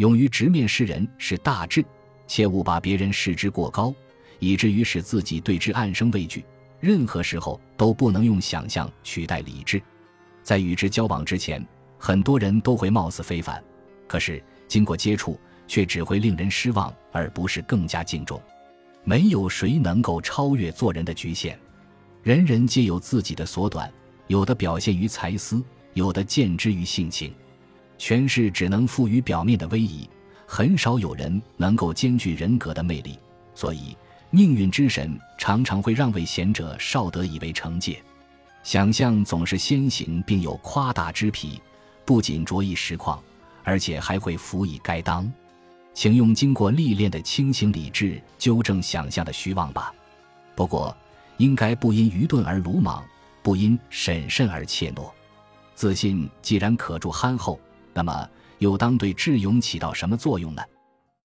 勇于直面世人是大智，切勿把别人视之过高，以至于使自己对之暗生畏惧。任何时候都不能用想象取代理智。在与之交往之前，很多人都会貌似非凡，可是经过接触，却只会令人失望，而不是更加敬重。没有谁能够超越做人的局限，人人皆有自己的所短，有的表现于才思，有的见之于性情。权势只能赋予表面的威仪，很少有人能够兼具人格的魅力。所以，命运之神常常会让位贤者少得以为惩戒。想象总是先行，并有夸大之癖，不仅着意实况，而且还会辅以该当。请用经过历练的清醒理智纠正想象的虚妄吧。不过，应该不因愚钝而鲁莽，不因审慎而怯懦。自信既然可助憨厚。那么，又当对智勇起到什么作用呢？